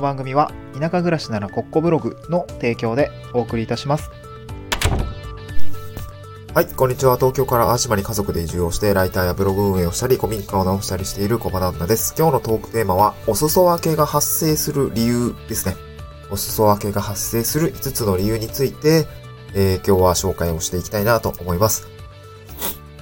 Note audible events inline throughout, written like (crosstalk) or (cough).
の番組は田舎暮らしならコッコブログの提供でお送りいたします。はい、こんにちは。東京から淡島に家族で移住をして、ライターやブログ運営をしたり、古民家を直したりしている小場旦那です。今日のトークテーマは、お裾分けが発生する理由ですね。お裾分けが発生する5つの理由について、えー今日は紹介をしていきたいなと思います。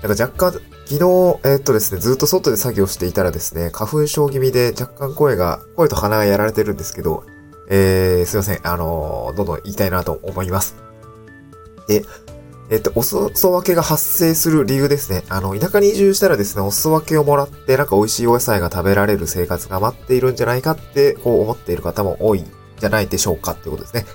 なんか若干、昨日、えーっとですね、ずっと外で作業していたらですね、花粉症気味で若干声が、声と鼻がやられてるんですけど、えー、すいません。あのーどんどん言いたいなと思います。で、えっと、お裾分けが発生する理由ですね。あの、田舎に移住したらですね、お裾分けをもらって、なんか美味しいお野菜が食べられる生活が待っているんじゃないかって、こう思っている方も多いんじゃないでしょうかってことですね。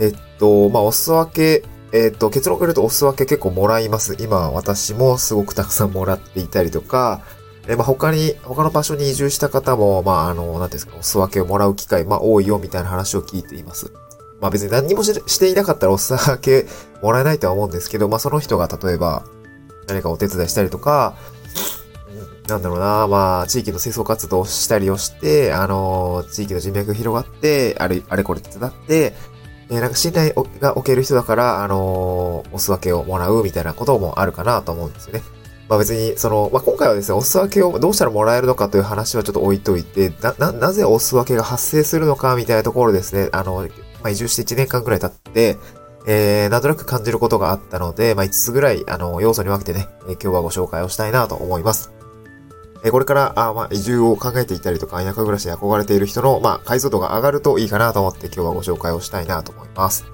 えっと、まあ、お裾分け、えっと、結論から言うとお裾分け結構もらいます。今、私もすごくたくさんもらっていたりとか、えまあ、他に、他の場所に移住した方も、まあ、あの、なんですか、お裾分けをもらう機会、まあ、多いよ、みたいな話を聞いています。まあ別に何にもしていなかったらお裾分けもらえないとは思うんですけど、まあその人が例えば何かお手伝いしたりとか、なんだろうな、まあ地域の清掃活動をしたりをして、あの地域の人脈が広がって、あれ、あれこれ手伝って、えーなんか信頼が置ける人だから、あのお裾分けをもらうみたいなこともあるかなと思うんですよね。まあ別に、その、まあ今回はですね、お裾分けをどうしたらもらえるのかという話はちょっと置いといて、な、な、なぜお裾分けが発生するのかみたいなところですね、あの、まあ移住して1年間くらい経って、えー、なんとなく感じることがあったので、まあ5つぐらい、あの、要素に分けてね、えー今日はご紹介をしたいなと思います。えこれから、あま、移住を考えていたりとか、田舎暮らしに憧れている人の、まあ、解像度が上がるといいかなと思って今日はご紹介をしたいなと思います。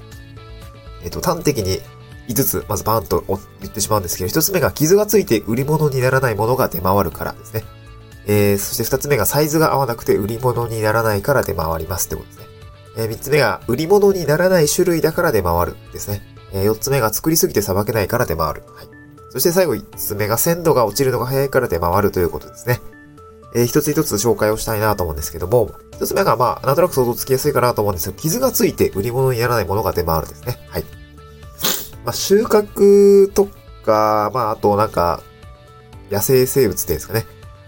えっ、と、端的に5つ、まずバーンと言ってしまうんですけど、1つ目が傷がついて売り物にならないものが出回るからですね。えー、そして2つ目がサイズが合わなくて売り物にならないから出回りますってことですね。えー、3つ目が売り物にならない種類だから出回るですね。えー、4つ目が作りすぎてさばけないから出回る。はい。そして最後5つ目が鮮度が落ちるのが早いから出回るということですね。えー一つ一つ紹介をしたいなと思うんですけども、一つ目がまあ、なんとなく想像つきやすいかなと思うんですけど、傷がついて売り物にならないものが出回るですね。はい。まあ、収穫とか、まあ、あとなんか、野生生物っていうんですかね。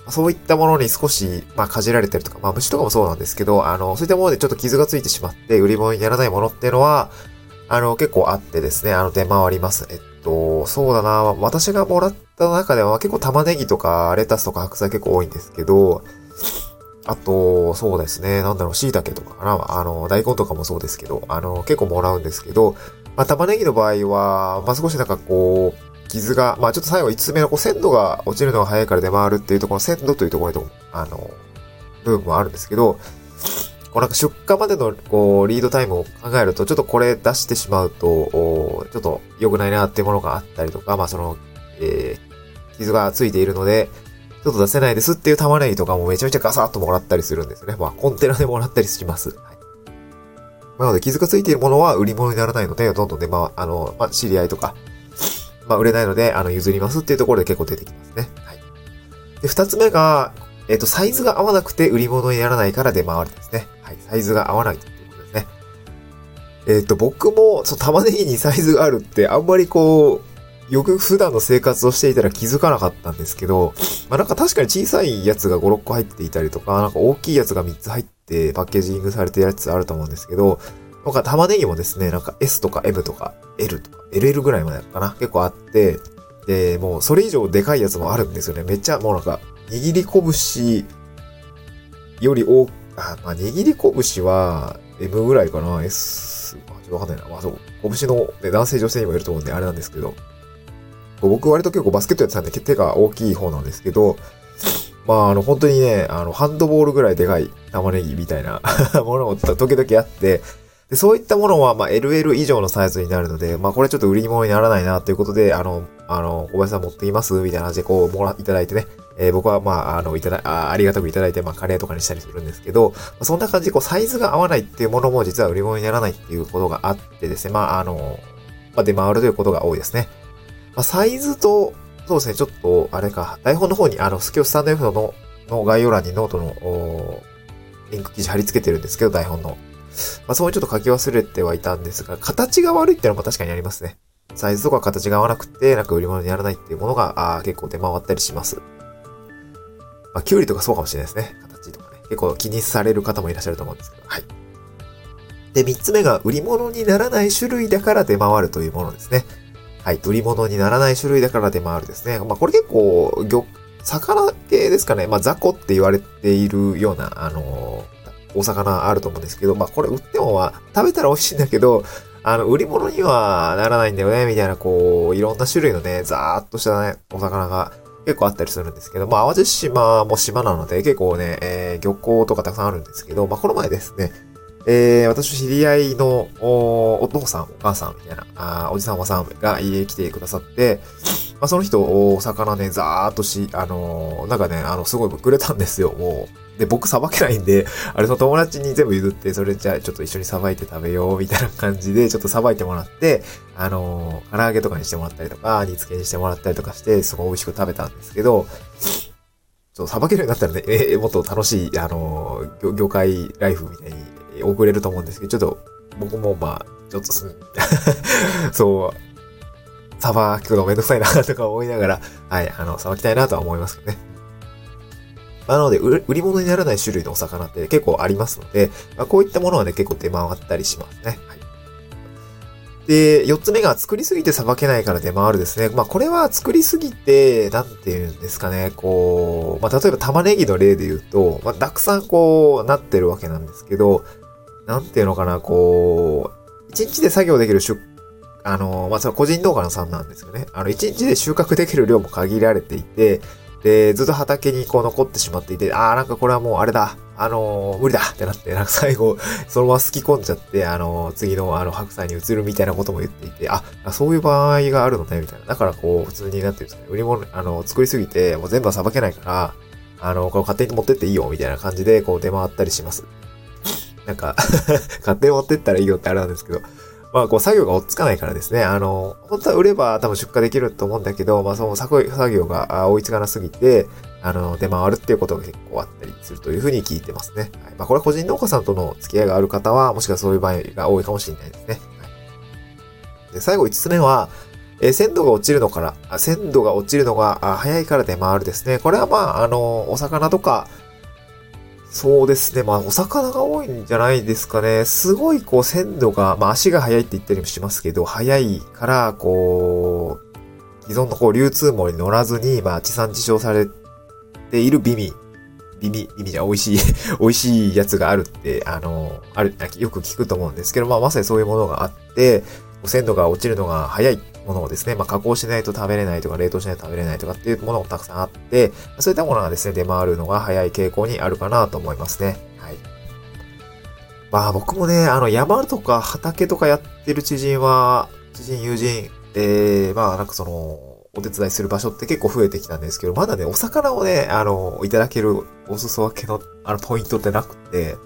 そういったものに少し、まあ、かじられてるとか、まあ、虫とかもそうなんですけど、あの、そういったものでちょっと傷がついてしまって、売り物にならないものっていうのは、あの、結構あってですね、あの、出回ります。えっと、そうだな、私がもらった中では結構玉ねぎとか、レタスとか白菜結構多いんですけど、あと、そうですね、なんだろう、椎茸とかかな、あの、大根とかもそうですけど、あの、結構もらうんですけど、まあ、玉ねぎの場合は、まあ、少しなんかこう、傷が、まあ、ちょっと最後5つ目のこう鮮度が落ちるのが早いから出回るっていうところ、鮮度というところに、あの、部分もあるんですけど、こうなんか出荷までのこうリードタイムを考えると、ちょっとこれ出してしまうと、ちょっと良くないなっていうものがあったりとか、まあその、えー、傷がついているので、ちょっと出せないですっていう玉ねぎとかもめちゃめちゃガサッともらったりするんですね。まあコンテナでもらったりします。はい。なので傷がついているものは売り物にならないので、どんどんね、まあ、あの、まあ、知り合いとか、まあ、売れないので、あの、譲りますっていうところで結構出てきますね。はい。で、二つ目が、えっ、と、サイズが合わなくて売り物にならないから出回るんですね。い。サイズが合わないっていうことですね。えっ、と、僕も、その玉ねぎにサイズがあるって、あんまりこう、よく普段の生活をしていたら気づかなかったんですけど、まあなんか確かに小さいやつが5、6個入っていたりとか、なんか大きいやつが3つ入ってパッケージングされてるやつあると思うんですけど、なんか玉ねぎもですね、なんか S とか M とか L とか LL ぐらいまでかな結構あって、で、もうそれ以上でかいやつもあるんですよね。めっちゃもうなんか、握り拳より大、あ、まあ握り拳は M ぐらいかな ?S、まあちょっとわかんないな。まあそう、拳の、ね、男性女性にもいると思うんであれなんですけど、僕割と結構バスケットやってたんで手が大きい方なんですけど、まああの本当にね、あのハンドボールぐらいでかい玉ねぎみたいな (laughs) ものも時々あって、で、そういったものは、まあ、LL 以上のサイズになるので、まあ、これちょっと売り物にならないな、ということで、あの、あの、小林さん持ってきます？みたいな感じで、こう、もら、いただいてね。えー僕は、まあ、あの、いただ、あありがたくいただいて、まあ、カレーとかにしたりするんですけど、まあそんな感じで、こう、サイズが合わないっていうものも、実は売り物にならないっていうことがあってですね、まあ、あの、まあ、出回るということが多いですね。まあ、サイズと、そうですね、ちょっと、あれか、台本の方に、あの、スキョ stand.fm の、の概要欄にノートの、おリンク記事貼り付けてるんですけど、台本の。まあ、そういうちょっと書き忘れてはいたんですが、形が悪いっていうのも確かにありますね。サイズとか形が合わなくて、なんか売り物にならないっていうものが、あ結構出回ったりします。まあ、キュウリとかそうかもしれないですね。形とかね。結構気にされる方もいらっしゃると思うんですけど。はい。で、三つ目が売り物にならない種類だから出回るというものですね。はい。売り物にならない種類だから出回るですね。まあ、これ結構、魚、魚系ですかね。まあ、雑魚って言われているような、あのー、お魚あると思うんですけど、まあ、これ売ってもまあ、食べたら美味しいんだけど、あの、売り物にはならないんだよね、みたいな、こう、いろんな種類のね、ざーっとしたね、お魚が結構あったりするんですけど、まあ、淡路島も島なので、結構ね、えー、漁港とかたくさんあるんですけど、まあ、この前ですね、えー、私知り合いのお父さん、お母さんみたいな、あおじさんおばさんが家に来てくださって、まあ、その人、お魚ね、ざーっとし、あのー、なんかね、あの、すごいくれたんですよ、もう。で、僕さばけないんで、あれ、その友達に全部譲って、それじゃあちょっと一緒にさばいて食べよう、みたいな感じで、ちょっとさばいてもらって、あのー、唐揚げとかにしてもらったりとか、煮付けにしてもらったりとかして、すごい美味しく食べたんですけど、ちょっとさばけるようになったらね、えー、もっと楽しい、あのー、業界ライフみたいに送れると思うんですけど、ちょっと、僕もまあ、ちょっとすん、(laughs) そう、さばくのめんどくさいなとか思いながら、はい、あの、さばきたいなとは思いますけどね。なので、売り物にならない種類のお魚って結構ありますので、まあ、こういったものはね、結構出回ったりしますね。はい。で、四つ目が作りすぎてさばけないから出回るですね。まあこれは作りすぎて、なんていうんですかね、こう、まあ例えば玉ねぎの例で言うと、まあたくさんこうなってるわけなんですけど、なんていうのかな、こう、一日で作業できる出、あの、まあ、その個人動画のさんなんですよね。あの、一日で収穫できる量も限られていて、で、ずっと畑にこう残ってしまっていて、あーなんかこれはもうあれだ、あのー、無理だってなって、なんか最後、そのまますき込んじゃって、あのー、次のあの白菜に移るみたいなことも言っていて、あ、そういう場合があるのね、みたいな。だからこう、普通になってるんですね。売り物、あの、作りすぎて、もう全部はさばけないから、あの、これ勝手に持ってっていいよ、みたいな感じで、こう出回ったりします。なんか (laughs) 勝手に持ってったらいいよってあれなんですけど、まあ、こう、作業が追っつかないからですね。あの、本当は売れば多分出荷できると思うんだけど、まあ、その作業が追いつかなすぎて、あの、出回るっていうことが結構あったりするというふうに聞いてますね。はい、まあ、これは個人農家さんとの付き合いがある方は、もしくはそういう場合が多いかもしれないですね。はい、で最後5つ目は、え、鮮度が落ちるのから、鮮度が落ちるのが早いから出回るですね。これはまあ、あの、お魚とか、そうですね。まあ、お魚が多いんじゃないですかね。すごい、こう、鮮度が、まあ、足が速いって言ったりもしますけど、速いから、こう、既存のこう、流通網に乗らずに、まあ、地産地消されている美味。美味、美味じゃ美味しい (laughs) 美味しいやつがあるって、あの、ある、よく聞くと思うんですけど、まあ、まさにそういうものがあって、鮮度が落ちるのが早いものをですね、まあ、加工しないと食べれないとか、冷凍しないと食べれないとかっていうものもたくさんあって、そういったものがですね、出回るのが早い傾向にあるかなと思いますね。はい。まあ僕もね、あの山とか畑とかやってる知人は、知人、友人、えー、まあなんかその、お手伝いする場所って結構増えてきたんですけど、まだね、お魚をね、あの、いただけるお裾分けの、あの、ポイントってなくて、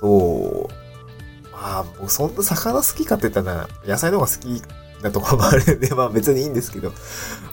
そう、まあ、僕そんな魚好きかって言ったら、野菜の方が好きなところもあるんで、(laughs) まあ別にいいんですけど、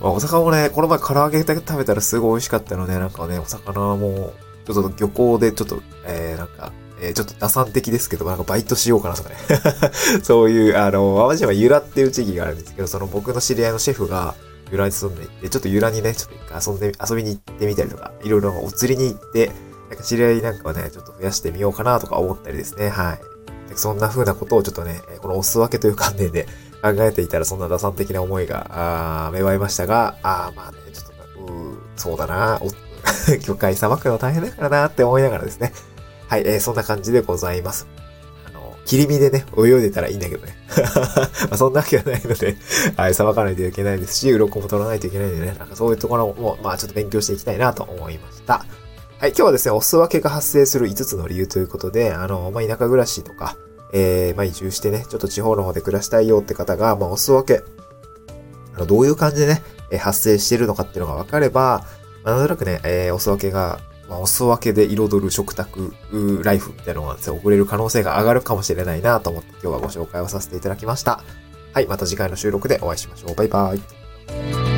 まあ、お魚もね、この前唐揚げ食べたらすごい美味しかったので、なんかね、お魚も、ちょっと漁港でちょっと、えー、なんか、えー、ちょっと打算的ですけど、なんかバイトしようかなとかね。(laughs) そういう、あの、淡路島ゆらっていう地域があるんですけど、その僕の知り合いのシェフが、由良に住んでいて、ちょっと由良にね、ちょっと遊んで、遊びに行ってみたりとか、いろいろお釣りに行って、なんか知り合いなんかはね、ちょっと増やしてみようかなとか思ったりですね、はい。そんな風なことをちょっとね、このお裾分けという観念で考えていたらそんな打算的な思いが、あ芽生えましたが、あまあね、ちょっと、うそうだな、(laughs) 魚介さばくの大変だからなって思いながらですね。はい、えー、そんな感じでございます。あの、切り身でね、泳いでたらいいんだけどね。(laughs) まあ、そんなわけはないので、はい、さばかないといけないですし、鱗も取らないといけないんでね、なんかそういうところも、まあちょっと勉強していきたいなと思いました。はい、今日はですね、お裾分けが発生する5つの理由ということで、あの、まあ、田舎暮らしとか、えー、まあ、移住してね、ちょっと地方の方で暮らしたいよって方が、まあ、お裾分け、あの、どういう感じでね、え発生してるのかっていうのが分かれば、まあ、なんとなくね、えー、お裾分けが、まあ、お裾分けで彩る食卓、ライフみたいなのがですね、送れる可能性が上がるかもしれないなと思って今日はご紹介をさせていただきました。はい、また次回の収録でお会いしましょう。バイバイ。